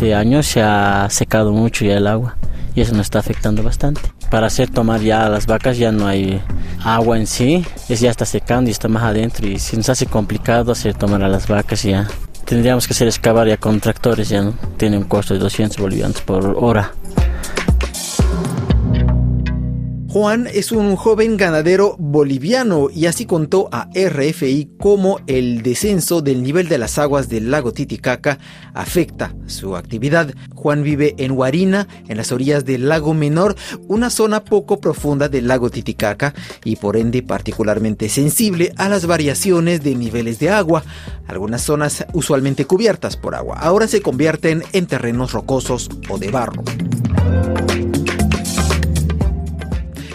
este año se ha secado mucho ya el agua y eso nos está afectando bastante. Para hacer tomar ya a las vacas ya no hay agua en sí, es ya está secando y está más adentro y se nos hace complicado hacer tomar a las vacas ya. Tendríamos que hacer excavar ya con tractores, ya no tiene un costo de 200 bolivianos por hora. Juan es un joven ganadero boliviano y así contó a RFI cómo el descenso del nivel de las aguas del lago Titicaca afecta su actividad. Juan vive en Huarina, en las orillas del lago Menor, una zona poco profunda del lago Titicaca y por ende particularmente sensible a las variaciones de niveles de agua. Algunas zonas usualmente cubiertas por agua ahora se convierten en terrenos rocosos o de barro.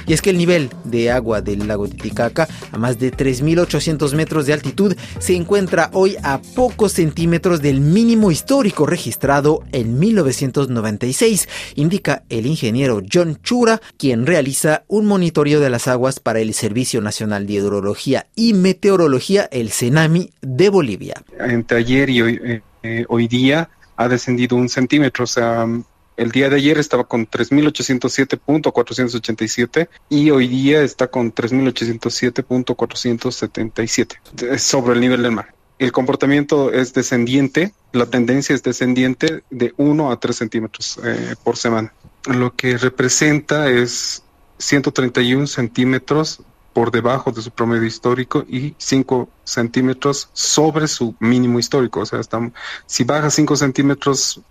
Y es que el nivel de agua del lago Titicaca, a más de 3.800 metros de altitud, se encuentra hoy a pocos centímetros del mínimo histórico registrado en 1996, indica el ingeniero John Chura, quien realiza un monitoreo de las aguas para el Servicio Nacional de Hidrología y Meteorología, el CENAMI de Bolivia. Entre ayer y hoy, eh, hoy día ha descendido un centímetro, o sea, el día de ayer estaba con 3.807.487 y hoy día está con 3.807.477 sobre el nivel del mar. El comportamiento es descendiente, la tendencia es descendiente de 1 a 3 centímetros eh, por semana. Lo que representa es 131 centímetros por debajo de su promedio histórico y 5 centímetros sobre su mínimo histórico. O sea, estamos, si baja 5 centímetros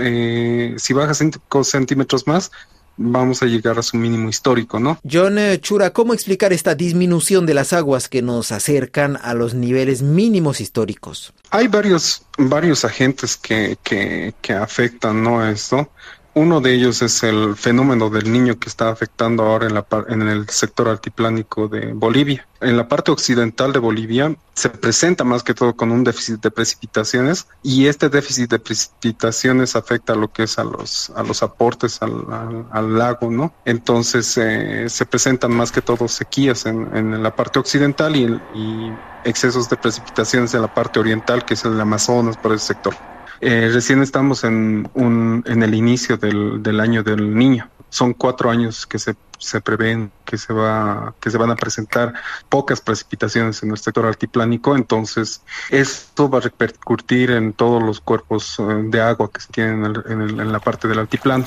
eh, si baja 5 centímetros más, vamos a llegar a su mínimo histórico, ¿no? John Chura, ¿cómo explicar esta disminución de las aguas que nos acercan a los niveles mínimos históricos? Hay varios, varios agentes que, que, que afectan, ¿no? Esto. Uno de ellos es el fenómeno del niño que está afectando ahora en, la, en el sector altiplánico de Bolivia. En la parte occidental de Bolivia se presenta más que todo con un déficit de precipitaciones y este déficit de precipitaciones afecta a lo que es a los, a los aportes al, al, lago, ¿no? Entonces eh, se presentan más que todo sequías en, en la parte occidental y, y excesos de precipitaciones en la parte oriental, que es el Amazonas, por ese sector. Eh, recién estamos en, un, en el inicio del, del año del niño. Son cuatro años que se, se prevén que se, va, que se van a presentar pocas precipitaciones en el sector altiplánico, entonces esto va a repercutir en todos los cuerpos eh, de agua que se tienen en, el, en, el, en la parte del altiplano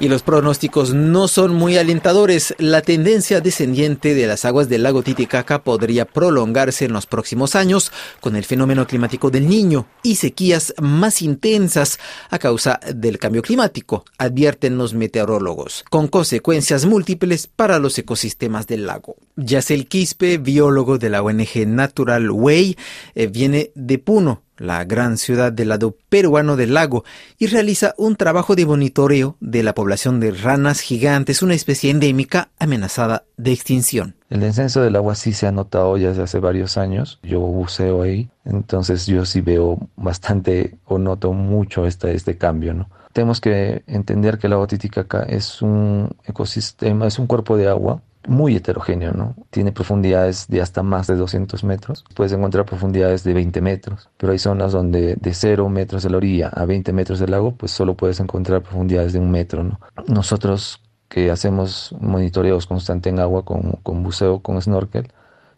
y los pronósticos no son muy alentadores. La tendencia descendiente de las aguas del lago Titicaca podría prolongarse en los próximos años con el fenómeno climático del niño y sequías más intensas a causa del cambio climático, advierten los meteorólogos, con consecuencias múltiples para los ecosistemas del lago. Yacel Quispe, biólogo de la ONG Natural Way, eh, viene de Puno la gran ciudad del lado peruano del lago, y realiza un trabajo de monitoreo de la población de ranas gigantes, una especie endémica amenazada de extinción. El descenso del agua sí se ha notado ya desde hace varios años. Yo buceo ahí, entonces yo sí veo bastante o noto mucho este, cambio. Tenemos que entender que el agua Titicaca es un ecosistema, es un cuerpo de agua muy heterogéneo, ¿no? Tiene profundidades de hasta más de 200 metros. Puedes encontrar profundidades de 20 metros, pero hay zonas donde de 0 metros de la orilla a 20 metros del lago, pues solo puedes encontrar profundidades de un metro, ¿no? Nosotros que hacemos monitoreos constantes en agua con, con, buceo, con snorkel,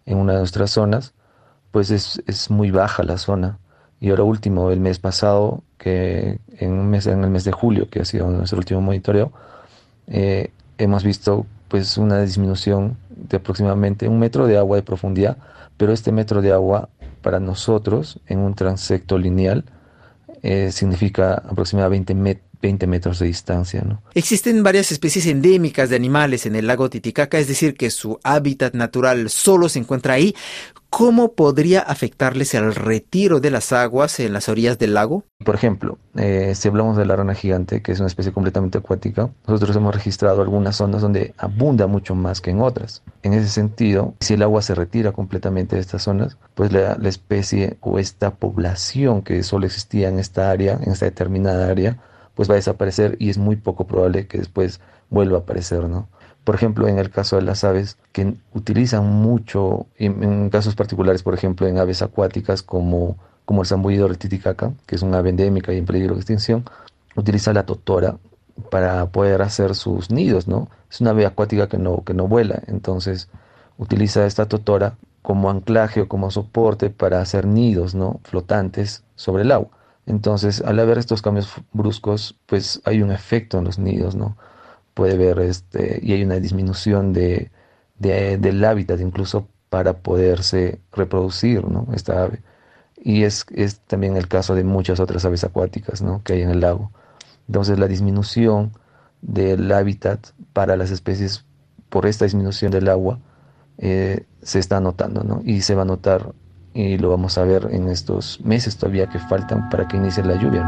en una de nuestras zonas, pues es, es muy baja la zona. Y ahora último, el mes pasado, que en, un mes, en el mes de julio, que ha sido nuestro último monitoreo, eh, hemos visto pues una disminución de aproximadamente un metro de agua de profundidad, pero este metro de agua para nosotros en un transecto lineal eh, significa aproximadamente 20, 20 metros de distancia. ¿no? Existen varias especies endémicas de animales en el lago Titicaca, es decir, que su hábitat natural solo se encuentra ahí. ¿Cómo podría afectarles el retiro de las aguas en las orillas del lago? Por ejemplo, eh, si hablamos de la rana gigante, que es una especie completamente acuática, nosotros hemos registrado algunas zonas donde abunda mucho más que en otras. En ese sentido, si el agua se retira completamente de estas zonas, pues la, la especie o esta población que solo existía en esta área, en esta determinada área, pues va a desaparecer y es muy poco probable que después vuelva a aparecer, ¿no? Por ejemplo, en el caso de las aves, que utilizan mucho, en, casos particulares, por ejemplo, en aves acuáticas como como el zambullido del Titicaca, que es una ave endémica y en peligro de extinción, utiliza la totora para poder hacer sus nidos, ¿no? Es una ave acuática que no, que no vuela, entonces utiliza esta totora como anclaje o como soporte para hacer nidos, ¿no? Flotantes sobre el agua. Entonces, al haber estos cambios bruscos, pues hay un efecto en los nidos, ¿no? Puede ver, este, y hay una disminución de, del hábitat incluso para poderse reproducir, ¿no? Esta ave. Y es, es también el caso de muchas otras aves acuáticas, ¿no? Que hay en el lago. Entonces, la disminución del hábitat para las especies por esta disminución del agua eh, se está notando, ¿no? Y se va a notar y lo vamos a ver en estos meses todavía que faltan para que inicie la lluvia.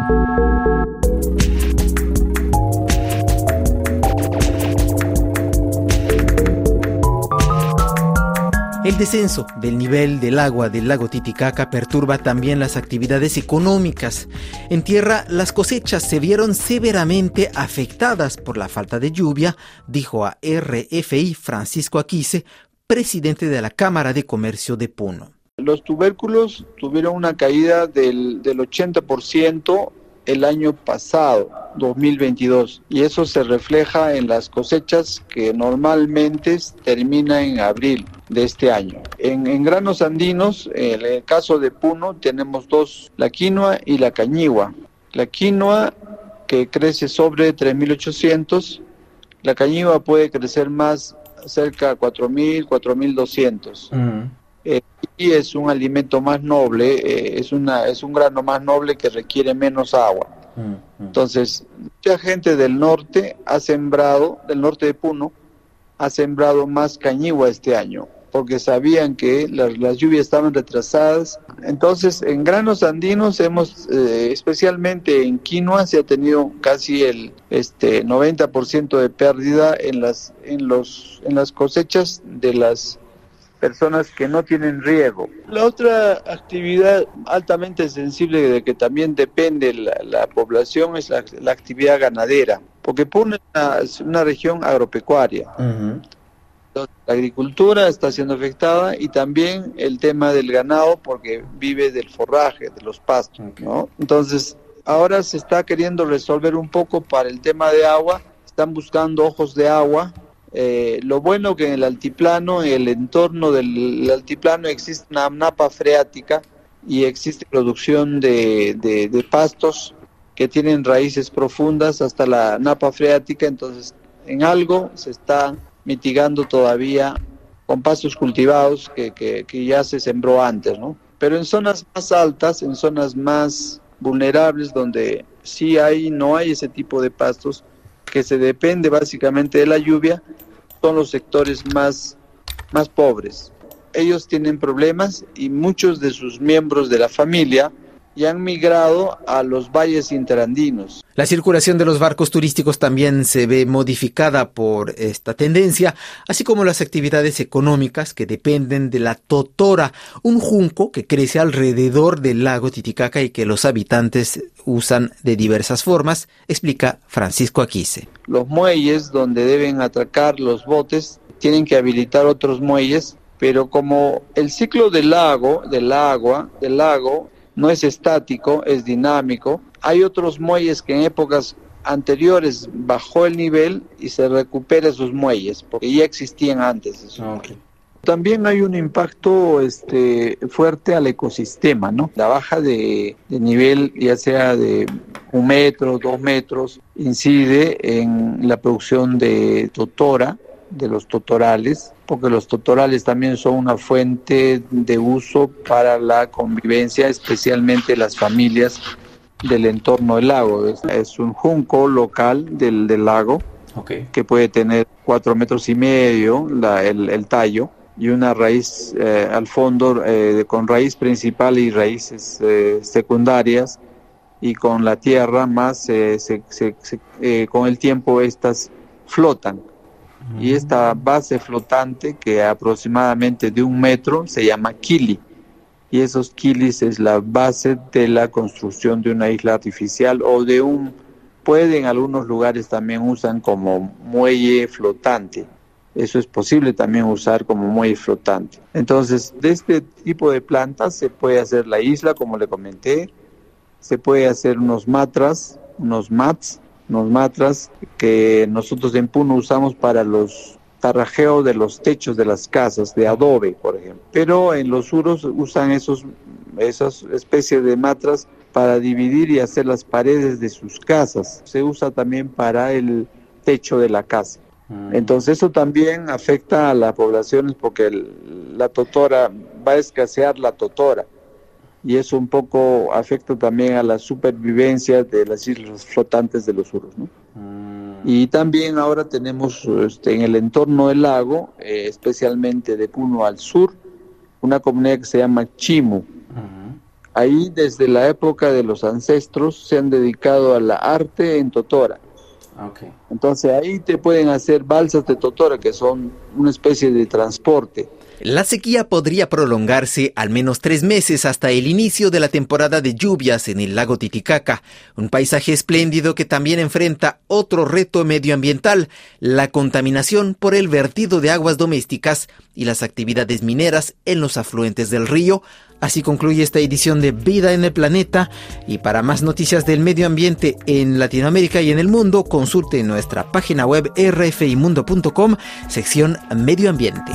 El descenso del nivel del agua del lago Titicaca perturba también las actividades económicas. En tierra, las cosechas se vieron severamente afectadas por la falta de lluvia, dijo a RFI Francisco Aquise, presidente de la Cámara de Comercio de Puno. Los tubérculos tuvieron una caída del, del 80% el año pasado, 2022, y eso se refleja en las cosechas que normalmente terminan en abril de este año. En, granos andinos, en el caso de Puno, tenemos dos, la quinoa y la cañigua. La quinoa que crece sobre 3.800, la cañigua puede crecer más cerca de 4.000, 4.200 y es un alimento más noble, eh, es, una, es un grano más noble que requiere menos agua. Mm, mm. Entonces, mucha gente del norte ha sembrado, del norte de Puno, ha sembrado más cañigua este año, porque sabían que las, lluvias estaban retrasadas. Entonces, en granos andinos hemos, eh, especialmente en quinoa, se ha tenido casi el este 90% de pérdida en las, en, los, en las cosechas de las personas que no tienen riego. La otra actividad altamente sensible de que también depende la, población es la, actividad ganadera, porque Puno es una, región agropecuaria. la agricultura está siendo afectada y también el tema del ganado porque vive del forraje, de los pastos, ¿no? Entonces, ahora se está queriendo resolver un poco para el tema de agua, están buscando ojos de agua eh, lo bueno que en el altiplano, en el entorno del altiplano existe una napa freática y existe producción de, pastos que tienen raíces profundas hasta la napa freática, entonces en algo se está mitigando todavía con pastos cultivados que, que, que, ya se sembró antes, ¿no? Pero en zonas más altas, en zonas más vulnerables, donde sí hay, no hay ese tipo de pastos, que se depende básicamente de la lluvia, son los sectores más, más pobres. Ellos tienen problemas y muchos de sus miembros de la familia ya han migrado a los valles interandinos. La circulación de los barcos turísticos también se ve modificada por esta tendencia, así como las actividades económicas que dependen de la totora, un junco que crece alrededor del lago Titicaca y que los habitantes usan de diversas formas, explica Francisco Aquise. Los muelles donde deben atracar los botes tienen que habilitar otros muelles, pero como el ciclo del lago, del agua, del lago no es estático, es dinámico. Hay otros muelles que en épocas anteriores bajó el nivel y se recupera esos muelles, porque ya existían antes. Ah, También hay un impacto este, fuerte al ecosistema, ¿no? La baja de, de nivel, ya sea de un metro, dos metros, incide en la producción de totora, de los totorales, porque los totorales también son una fuente de uso para la convivencia, especialmente las familias del entorno del lago. Es, un junco local del, del lago que puede tener cuatro metros y medio el, tallo y una raíz eh, al fondo eh, con raíz principal y raíces eh, secundarias y con la tierra más con el tiempo estas flotan y esta base flotante que aproximadamente de un metro se llama kili. Y esos kilis es la base de la construcción de una isla artificial o de un puede en algunos lugares también usan como muelle flotante. Eso es posible también usar como muelle flotante. Entonces, de este tipo de plantas se puede hacer la isla, como le comenté, se puede hacer unos matras, unos mats, unos matras que nosotros en Puno usamos para los tarrajeos de los techos de las casas, de adobe, por ejemplo. Pero en los suros usan esos, esas especies de matras para dividir y hacer las paredes de sus casas. Se usa también para el techo de la casa. Mm. Entonces eso también afecta a las poblaciones porque la totora va a escasear la totora y eso un poco afecta también a la supervivencia de las islas flotantes de los suros. ¿no? Mm. Y también ahora tenemos este, en el entorno del lago, eh, especialmente de Puno al sur, una comunidad que se llama Chimu. Ahí desde la época de los ancestros se han dedicado a la arte en Totora. Entonces ahí te pueden hacer balsas de Totora, que son una especie de transporte. La sequía podría prolongarse al menos tres meses hasta el inicio de la temporada de lluvias en el lago Titicaca, un paisaje espléndido que también enfrenta otro reto medioambiental, la contaminación por el vertido de aguas domésticas y las actividades mineras en los afluentes del río. Así concluye esta edición de Vida en el Planeta y para más noticias del medio ambiente en Latinoamérica y en el mundo, consulte nuestra página web rfimundo.com, sección Medio Ambiente.